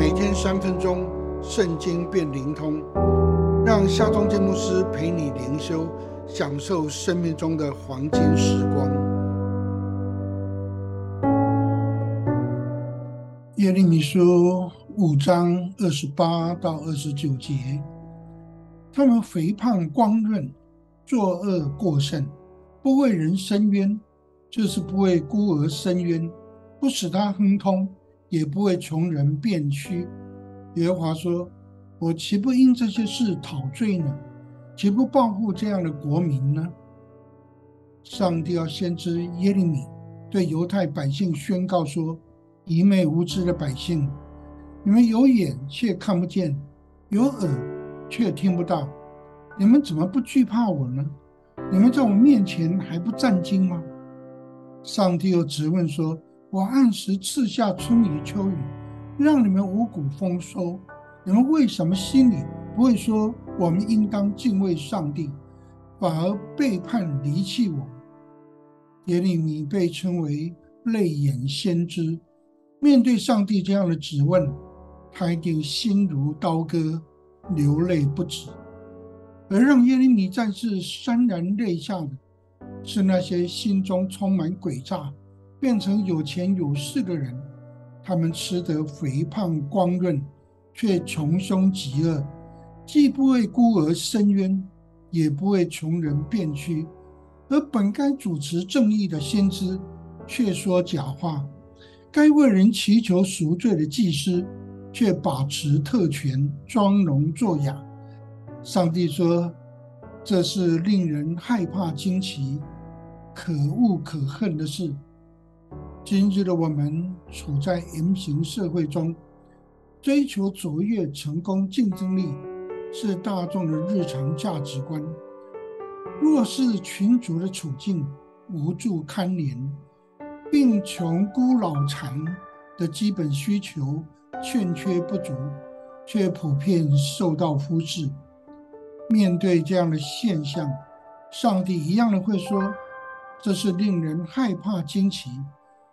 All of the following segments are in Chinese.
每天三分钟，圣经变灵通，让夏忠建牧师陪你灵修，享受生命中的黄金时光。耶利米书五章二十八到二十九节，他们肥胖光润，作恶过甚，不为人伸冤，就是不为孤儿伸冤。不使他亨通，也不为穷人变屈。耶和华说：“我岂不因这些事讨罪呢？岂不报复这样的国民呢？”上帝要先知耶利米对犹太百姓宣告说：“愚昧无知的百姓，你们有眼却看不见，有耳却听不到，你们怎么不惧怕我呢？你们在我面前还不战惊吗？”上帝又质问说。我按时赐下春雨秋雨，让你们五谷丰收。你们为什么心里不会说我们应当敬畏上帝，反而背叛离弃我？耶利米被称为泪眼先知，面对上帝这样的质问，他一定心如刀割，流泪不止。而让耶利米再次潸然泪下的，是那些心中充满诡诈。变成有钱有势的人，他们吃得肥胖光润，却穷凶极恶，既不为孤儿伸冤，也不为穷人辩屈；而本该主持正义的先知，却说假话；该为人祈求赎罪的祭司，却把持特权，装聋作哑。上帝说：“这是令人害怕、惊奇、可恶、可恨的事。”今日的我们处在人形社会中，追求卓越、成功、竞争力是大众的日常价值观。弱势群族的处境无助堪怜，病穷孤老残的基本需求欠缺不足，却普遍受到忽视。面对这样的现象，上帝一样的会说：“这是令人害怕、惊奇。”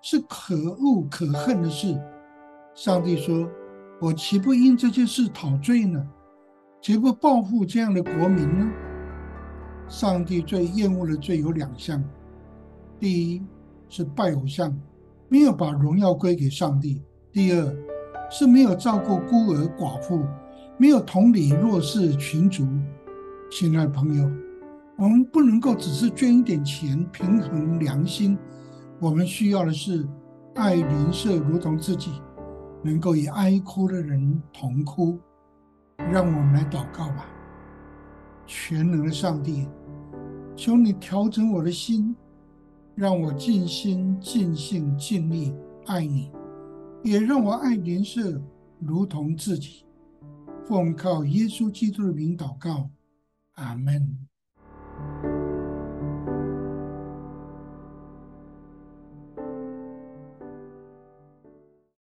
是可恶可恨的事。上帝说：“我岂不因这件事讨罪呢？岂不报复这样的国民呢？”上帝最厌恶的罪有两项：第一是拜偶像，没有把荣耀归给上帝；第二是没有照顾孤儿寡妇，没有同理弱势群族。亲爱的朋友，我们不能够只是捐一点钱平衡良心。我们需要的是爱邻舍如同自己，能够与哀哭的人同哭。让我们来祷告吧，全能的上帝，求你调整我的心，让我尽心尽性尽力爱你，也让我爱邻舍如同自己。奉靠耶稣基督的名祷告，阿门。